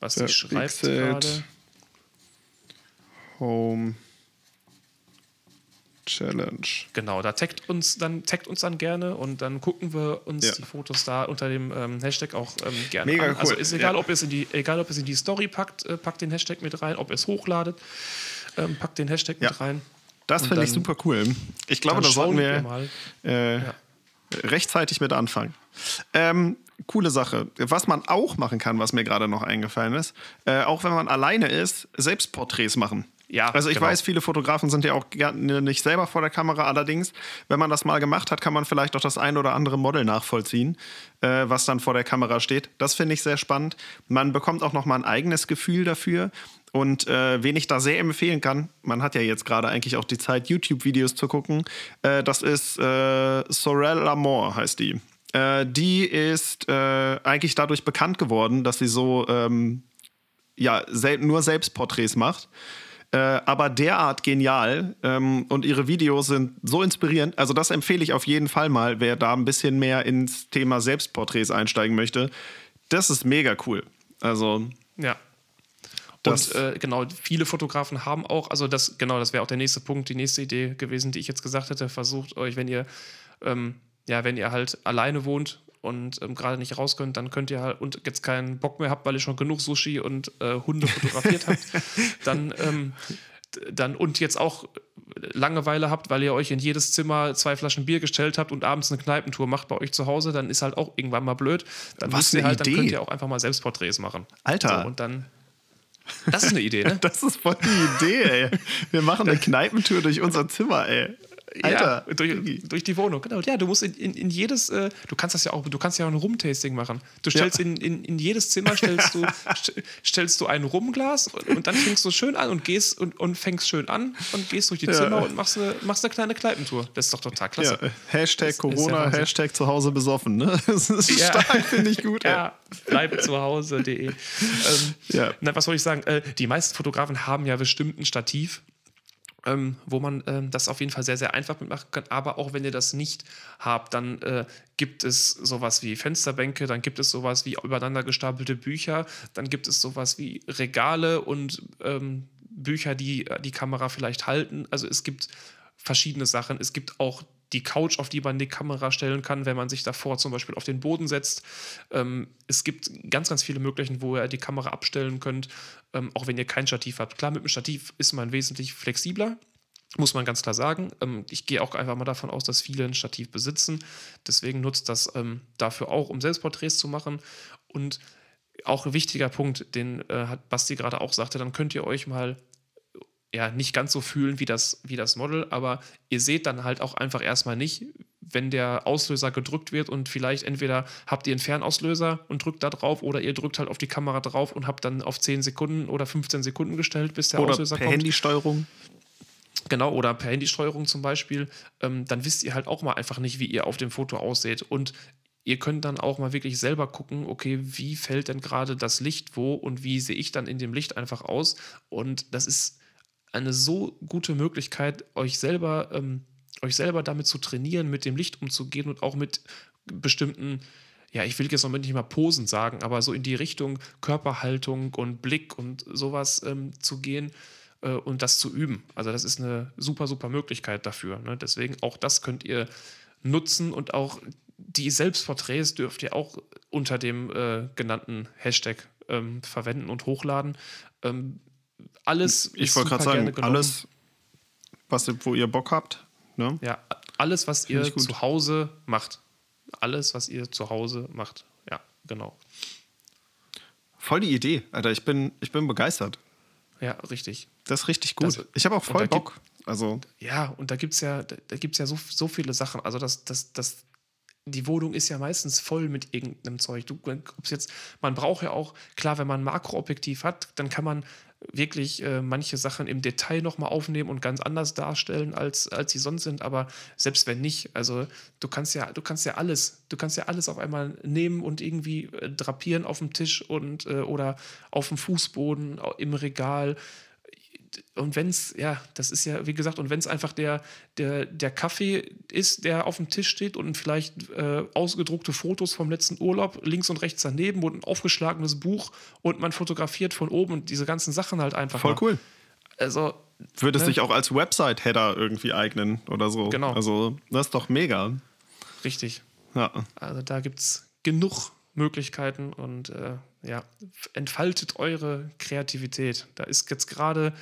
Was sie schreibt gerade. Home Challenge. Genau, da taggt uns dann, taggt uns dann gerne und dann gucken wir uns ja. die Fotos da unter dem ähm, Hashtag auch ähm, gerne Mega an. Cool. Also ist egal, ja. ob ihr es in die, egal ob es in die Story packt, äh, packt den Hashtag mit rein, ob ihr es hochladet, ähm, packt den Hashtag ja. mit rein. Das finde ich super cool. Ich glaube, da sollten wir, wir äh, rechtzeitig mit anfangen. Ähm, coole Sache. Was man auch machen kann, was mir gerade noch eingefallen ist, äh, auch wenn man alleine ist, Selbstporträts machen. Ja, also ich genau. weiß, viele Fotografen sind ja auch nicht selber vor der Kamera. Allerdings, wenn man das mal gemacht hat, kann man vielleicht auch das ein oder andere Model nachvollziehen, äh, was dann vor der Kamera steht. Das finde ich sehr spannend. Man bekommt auch noch mal ein eigenes Gefühl dafür. Und äh, wen ich da sehr empfehlen kann, man hat ja jetzt gerade eigentlich auch die Zeit, YouTube-Videos zu gucken, äh, das ist äh, Sorel Lamour, heißt die. Äh, die ist äh, eigentlich dadurch bekannt geworden, dass sie so ähm, ja, sel nur Selbstporträts macht äh, aber derart genial ähm, und ihre Videos sind so inspirierend. Also das empfehle ich auf jeden Fall mal, wer da ein bisschen mehr ins Thema Selbstporträts einsteigen möchte. Das ist mega cool. Also ja. Und äh, genau, viele Fotografen haben auch, also das, genau, das wäre auch der nächste Punkt, die nächste Idee gewesen, die ich jetzt gesagt hätte. Versucht euch, wenn ihr, ähm, ja, wenn ihr halt alleine wohnt und ähm, gerade nicht raus könnt, dann könnt ihr halt und jetzt keinen Bock mehr habt, weil ihr schon genug Sushi und äh, Hunde fotografiert habt, [LAUGHS] dann, ähm, dann und jetzt auch Langeweile habt, weil ihr euch in jedes Zimmer zwei Flaschen Bier gestellt habt und abends eine Kneipentour macht bei euch zu Hause, dann ist halt auch irgendwann mal blöd. Dann Was ihr halt, Idee. dann könnt ihr auch einfach mal Selbstporträts machen. Alter. So, und dann das ist eine Idee, ne? [LAUGHS] Das ist voll die Idee, ey. Wir machen eine [LAUGHS] Kneipentour durch unser Zimmer, ey. Alter, ja, durch, durch, die Wohnung, genau. Ja, du musst in, in, in, jedes, äh, du kannst das ja auch, du kannst ja auch ein Rumtasting machen. Du stellst ja. in, in, in jedes Zimmer stellst du, [LAUGHS] stellst du ein Rumglas und, und, dann fängst du schön an und gehst und, und fängst schön an und gehst durch die ja. Zimmer und machst eine, machst eine kleine Kneipentour. Das ist doch total klasse. Hashtag das, Corona, das Hashtag zu Hause besoffen, ne? [LAUGHS] Das ist stark, finde ich gut. ja, bleib zu Hause.de. [LAUGHS] ähm, ja. was soll ich sagen? Äh, die meisten Fotografen haben ja bestimmt ein Stativ ähm, wo man ähm, das auf jeden Fall sehr, sehr einfach mitmachen kann. Aber auch wenn ihr das nicht habt, dann äh, gibt es sowas wie Fensterbänke, dann gibt es sowas wie übereinander gestapelte Bücher, dann gibt es sowas wie Regale und ähm, Bücher, die die Kamera vielleicht halten. Also es gibt verschiedene Sachen. Es gibt auch die Couch, auf die man die Kamera stellen kann, wenn man sich davor zum Beispiel auf den Boden setzt. Ähm, es gibt ganz, ganz viele Möglichkeiten, wo ihr die Kamera abstellen könnt, ähm, auch wenn ihr kein Stativ habt. Klar, mit dem Stativ ist man wesentlich flexibler. Muss man ganz klar sagen. Ähm, ich gehe auch einfach mal davon aus, dass viele ein Stativ besitzen. Deswegen nutzt das ähm, dafür auch, um Selbstporträts zu machen. Und auch ein wichtiger Punkt, den äh, hat Basti gerade auch sagte, dann könnt ihr euch mal ja, nicht ganz so fühlen wie das, wie das Model, aber ihr seht dann halt auch einfach erstmal nicht, wenn der Auslöser gedrückt wird und vielleicht entweder habt ihr einen Fernauslöser und drückt da drauf oder ihr drückt halt auf die Kamera drauf und habt dann auf 10 Sekunden oder 15 Sekunden gestellt, bis der oder Auslöser per kommt. Handysteuerung. Genau, oder per Handysteuerung zum Beispiel, ähm, dann wisst ihr halt auch mal einfach nicht, wie ihr auf dem Foto ausseht. Und ihr könnt dann auch mal wirklich selber gucken, okay, wie fällt denn gerade das Licht wo und wie sehe ich dann in dem Licht einfach aus. Und das ist eine so gute Möglichkeit, euch selber, ähm, euch selber damit zu trainieren, mit dem Licht umzugehen und auch mit bestimmten, ja, ich will jetzt noch nicht mal Posen sagen, aber so in die Richtung Körperhaltung und Blick und sowas ähm, zu gehen äh, und das zu üben. Also das ist eine super, super Möglichkeit dafür. Ne? Deswegen auch das könnt ihr nutzen und auch die Selbstporträts dürft ihr auch unter dem äh, genannten Hashtag ähm, verwenden und hochladen. Ähm, alles ich wollte gerade sagen, alles, was, wo ihr Bock habt. Ne? Ja, alles, was Find ihr zu Hause macht. Alles, was ihr zu Hause macht. Ja, genau. Voll die Idee, Alter. Ich bin, ich bin begeistert. Ja, richtig. Das ist richtig gut. Das, ich habe auch voll Bock. Gibt, also. Ja, und da gibt es ja, da, da gibt's ja so, so viele Sachen. Also das, das, das, die Wohnung ist ja meistens voll mit irgendeinem Zeug. Du, jetzt, man braucht ja auch, klar, wenn man ein Makroobjektiv hat, dann kann man wirklich äh, manche Sachen im Detail nochmal aufnehmen und ganz anders darstellen, als, als sie sonst sind. Aber selbst wenn nicht, also du kannst ja, du kannst ja alles, du kannst ja alles auf einmal nehmen und irgendwie äh, drapieren auf dem Tisch und äh, oder auf dem Fußboden, im Regal und wenn es, ja, das ist ja, wie gesagt, und wenn es einfach der, der, der Kaffee ist, der auf dem Tisch steht und vielleicht äh, ausgedruckte Fotos vom letzten Urlaub links und rechts daneben und ein aufgeschlagenes Buch und man fotografiert von oben und diese ganzen Sachen halt einfach. Voll mal. cool. Also. Würde es ne? sich auch als Website-Header irgendwie eignen oder so. Genau. Also, das ist doch mega. Richtig. Ja. Also, da gibt es genug Möglichkeiten und äh, ja, entfaltet eure Kreativität. Da ist jetzt gerade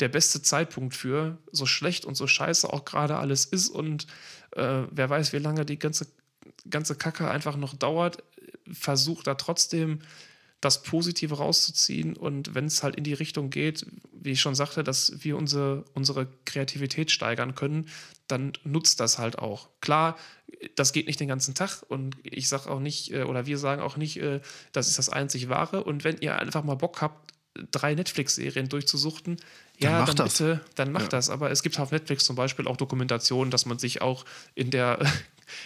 der beste Zeitpunkt für, so schlecht und so scheiße auch gerade alles ist und äh, wer weiß, wie lange die ganze, ganze Kacke einfach noch dauert, versucht da trotzdem das Positive rauszuziehen und wenn es halt in die Richtung geht, wie ich schon sagte, dass wir unsere, unsere Kreativität steigern können, dann nutzt das halt auch. Klar, das geht nicht den ganzen Tag und ich sage auch nicht, äh, oder wir sagen auch nicht, äh, das ist das einzig Wahre und wenn ihr einfach mal Bock habt, drei Netflix-Serien durchzusuchten, ja, dann, dann bitte, dann macht ja. das. Aber es gibt auf Netflix zum Beispiel auch Dokumentationen, dass man sich auch in der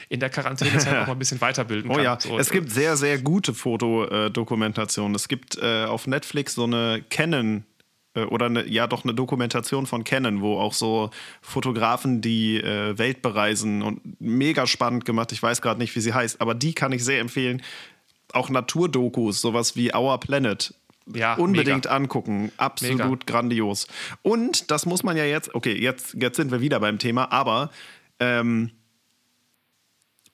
in der Quarantänezeit [LAUGHS] auch mal ein bisschen weiterbilden oh kann. Oh ja, so, es gibt sehr, sehr gute Fotodokumentationen. Es gibt äh, auf Netflix so eine Canon äh, oder eine, ja doch eine Dokumentation von Canon, wo auch so Fotografen die äh, Welt bereisen und mega spannend gemacht. Ich weiß gerade nicht, wie sie heißt, aber die kann ich sehr empfehlen. Auch Naturdokus, sowas wie Our Planet. Ja, unbedingt mega. angucken. Absolut mega. grandios. Und das muss man ja jetzt, okay, jetzt, jetzt sind wir wieder beim Thema, aber ähm,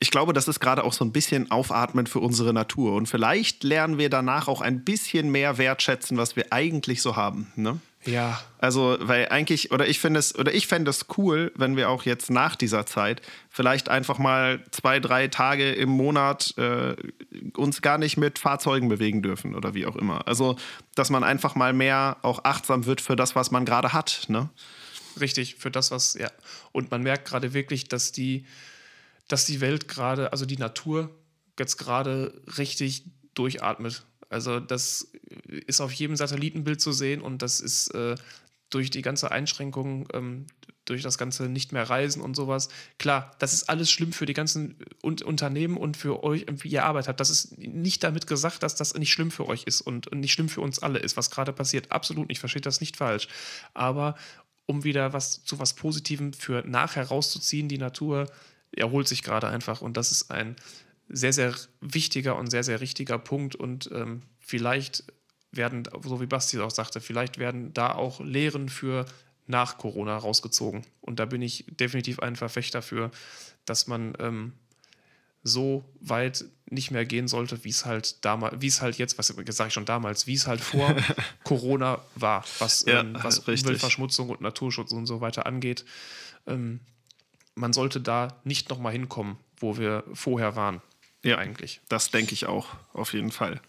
ich glaube, das ist gerade auch so ein bisschen aufatmen für unsere Natur. Und vielleicht lernen wir danach auch ein bisschen mehr wertschätzen, was wir eigentlich so haben. Ne? Ja. Also, weil eigentlich, oder ich finde es, oder ich fände es cool, wenn wir auch jetzt nach dieser Zeit vielleicht einfach mal zwei, drei Tage im Monat äh, uns gar nicht mit Fahrzeugen bewegen dürfen oder wie auch immer. Also, dass man einfach mal mehr auch achtsam wird für das, was man gerade hat. Ne? Richtig, für das, was, ja. Und man merkt gerade wirklich, dass die dass die Welt gerade, also die Natur jetzt gerade richtig durchatmet. Also das ist auf jedem Satellitenbild zu sehen und das ist äh, durch die ganze Einschränkung, ähm, durch das ganze nicht mehr reisen und sowas. Klar, das ist alles schlimm für die ganzen Un Unternehmen und für euch, wie ihr Arbeit habt. Das ist nicht damit gesagt, dass das nicht schlimm für euch ist und, und nicht schlimm für uns alle ist, was gerade passiert. Absolut nicht, versteht das nicht falsch. Aber um wieder was zu was Positivem für nachher rauszuziehen, die Natur erholt sich gerade einfach und das ist ein sehr, sehr wichtiger und sehr, sehr richtiger Punkt und ähm, vielleicht werden, so wie Basti auch sagte, vielleicht werden da auch Lehren für nach Corona rausgezogen. Und da bin ich definitiv ein Verfechter für, dass man ähm, so weit nicht mehr gehen sollte, wie es halt damals, wie es halt jetzt, was sage ich schon damals, wie es halt vor [LAUGHS] Corona war, was, ja, ähm, was Umweltverschmutzung und Naturschutz und so weiter angeht. Ähm, man sollte da nicht nochmal hinkommen, wo wir vorher waren. Ja, eigentlich. Das denke ich auch, auf jeden Fall.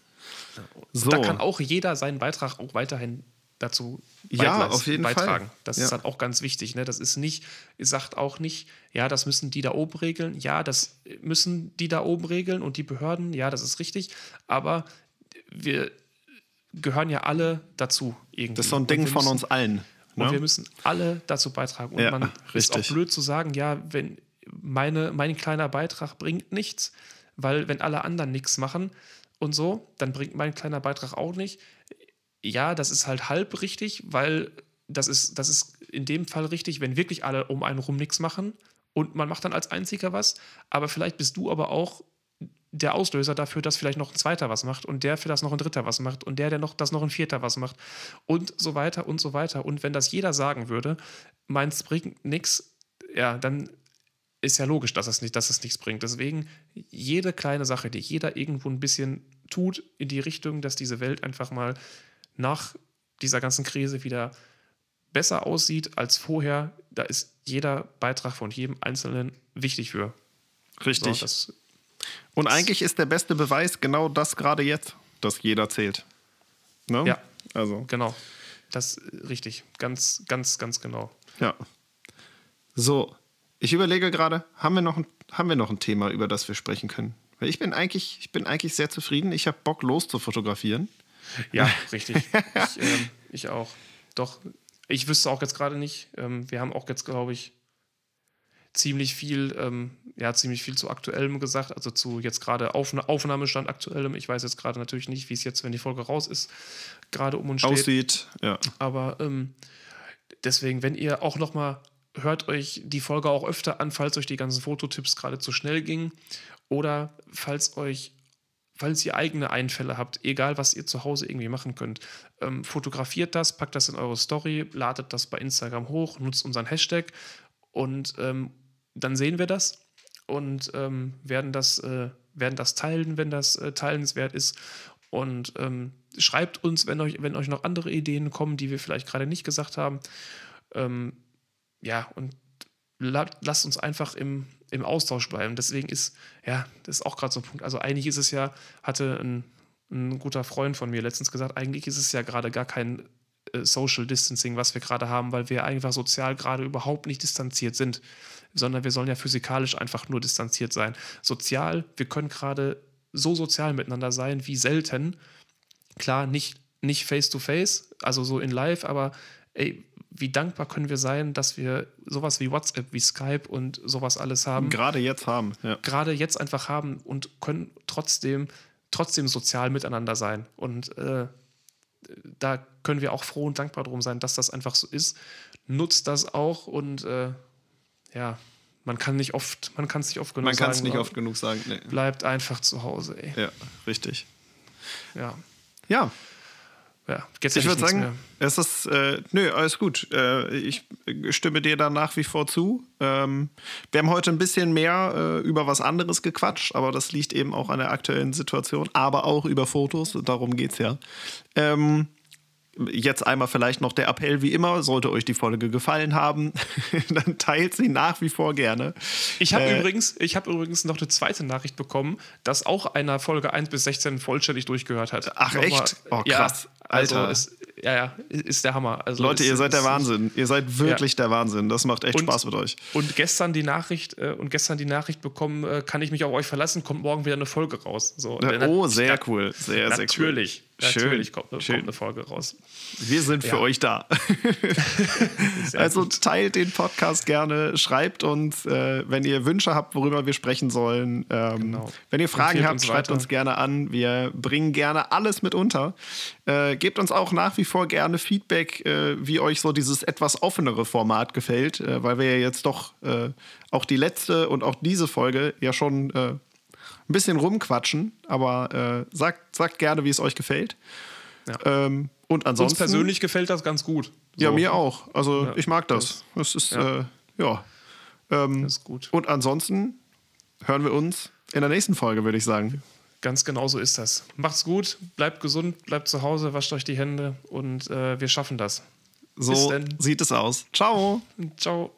So. Da kann auch jeder seinen Beitrag auch weiterhin dazu ja, auf jeden beitragen. Fall. Das ja. ist halt auch ganz wichtig. Ne? Das ist nicht, sagt auch nicht, ja, das müssen die da oben regeln. Ja, das müssen die da oben regeln und die Behörden, ja, das ist richtig. Aber wir gehören ja alle dazu irgendwie. Das ist so ein Ding von uns allen. Und ne? wir müssen alle dazu beitragen. Und ja, man richtig. ist auch blöd zu sagen, ja, wenn meine, mein kleiner Beitrag bringt nichts. weil wenn alle anderen nichts machen und so, dann bringt mein kleiner Beitrag auch nicht. Ja, das ist halt halb richtig, weil das ist, das ist in dem Fall richtig, wenn wirklich alle um einen rum nichts machen und man macht dann als Einziger was, aber vielleicht bist du aber auch der Auslöser dafür, dass vielleicht noch ein Zweiter was macht und der für das noch ein Dritter was macht und der, der noch das noch ein Vierter was macht und so weiter und so weiter. Und wenn das jeder sagen würde, meins bringt nichts, ja, dann ist ja logisch, dass es nicht, dass es nichts bringt. Deswegen jede kleine Sache, die jeder irgendwo ein bisschen tut in die Richtung, dass diese Welt einfach mal nach dieser ganzen Krise wieder besser aussieht als vorher, da ist jeder Beitrag von jedem Einzelnen wichtig für. Richtig. So, das und eigentlich ist der beste Beweis genau das gerade jetzt, dass jeder zählt. Ne? Ja, also. Genau. Das ist richtig. Ganz, ganz, ganz genau. Ja. So, ich überlege gerade, haben wir, noch ein, haben wir noch ein Thema, über das wir sprechen können? Weil ich bin eigentlich, ich bin eigentlich sehr zufrieden. Ich habe Bock, los zu fotografieren. Ja, [LAUGHS] richtig. ich, ähm, ich auch. Doch, ich wüsste auch jetzt gerade nicht. Ähm, wir haben auch jetzt, glaube ich, ziemlich viel, ähm, ja, ziemlich viel zu aktuellem gesagt, also zu jetzt gerade Aufna Aufnahmestand aktuellem. Ich weiß jetzt gerade natürlich nicht, wie es jetzt, wenn die Folge raus ist, gerade um uns steht. Aussieht, ja. Aber ähm, deswegen, wenn ihr auch noch mal hört euch die Folge auch öfter an, falls euch die ganzen Fototipps gerade zu schnell gingen oder falls euch falls ihr eigene Einfälle habt, egal was ihr zu Hause irgendwie machen könnt, ähm, fotografiert das, packt das in eure Story, ladet das bei Instagram hoch, nutzt unseren Hashtag und ähm, dann sehen wir das und ähm, werden, das, äh, werden das teilen, wenn das äh, teilenswert ist. Und ähm, schreibt uns, wenn euch, wenn euch noch andere Ideen kommen, die wir vielleicht gerade nicht gesagt haben. Ähm, ja, und la lasst uns einfach im, im Austausch bleiben. Deswegen ist, ja, das ist auch gerade so ein Punkt. Also eigentlich ist es ja, hatte ein, ein guter Freund von mir letztens gesagt, eigentlich ist es ja gerade gar kein Social Distancing, was wir gerade haben, weil wir einfach sozial gerade überhaupt nicht distanziert sind sondern wir sollen ja physikalisch einfach nur distanziert sein. Sozial, wir können gerade so sozial miteinander sein wie selten. Klar, nicht, nicht face to face, also so in live, aber ey, wie dankbar können wir sein, dass wir sowas wie WhatsApp, wie Skype und sowas alles haben. Gerade jetzt haben, ja. Gerade jetzt einfach haben und können trotzdem, trotzdem sozial miteinander sein. Und äh, da können wir auch froh und dankbar drum sein, dass das einfach so ist. Nutzt das auch und äh, ja, man kann nicht oft, man kann es nicht oft genug man sagen. Man kann es nicht oft genug sagen. Nee. Bleibt einfach zu Hause, ey. Ja, richtig. Ja. Ja. Ja, ich würde sagen, mehr. es ist, äh, nö, alles gut. Äh, ich stimme dir da nach wie vor zu. Ähm, wir haben heute ein bisschen mehr äh, über was anderes gequatscht, aber das liegt eben auch an der aktuellen Situation, aber auch über Fotos, darum geht es ja. Ähm, Jetzt einmal vielleicht noch der Appell, wie immer, sollte euch die Folge gefallen haben, [LAUGHS] dann teilt sie nach wie vor gerne. Ich habe äh, übrigens, hab übrigens noch eine zweite Nachricht bekommen, dass auch einer Folge 1 bis 16 vollständig durchgehört hat. Ach, Nochmal, echt? Oh, krass. Also Alter. Ist, ja, ja, ist der Hammer. Also Leute, ist, ihr seid der Wahnsinn. Ihr seid wirklich ja. der Wahnsinn. Das macht echt und, Spaß mit euch. Und gestern die Nachricht äh, und gestern die Nachricht bekommen, äh, kann ich mich auf euch verlassen, kommt morgen wieder eine Folge raus. So, ja, oh, sehr cool. Sehr, sehr cool. Natürlich. Natürlich kommt, kommt, eine Folge raus. Wir sind für ja. euch da. [LAUGHS] [LAUGHS] also gut. teilt den Podcast gerne, schreibt uns, äh, wenn ihr Wünsche habt, worüber wir sprechen sollen. Ähm, genau. Wenn ihr Fragen Empfehlt habt, uns schreibt uns gerne an. Wir bringen gerne alles mit unter. Äh, gebt uns auch nach wie vor gerne Feedback, äh, wie euch so dieses etwas offenere Format gefällt, äh, weil wir ja jetzt doch äh, auch die letzte und auch diese Folge ja schon äh, ein bisschen rumquatschen, aber äh, sagt, sagt gerne, wie es euch gefällt. Ja. Ähm, und ansonsten. Uns persönlich gefällt das ganz gut. So. Ja, mir auch. Also ja, ich mag das. Das ist, ja. Äh, ja. Ähm, das ist gut. Und ansonsten hören wir uns in der nächsten Folge, würde ich sagen. Ganz genau so ist das. Macht's gut, bleibt gesund, bleibt zu Hause, wascht euch die Hände und äh, wir schaffen das. So sieht es aus. Ciao. Ciao.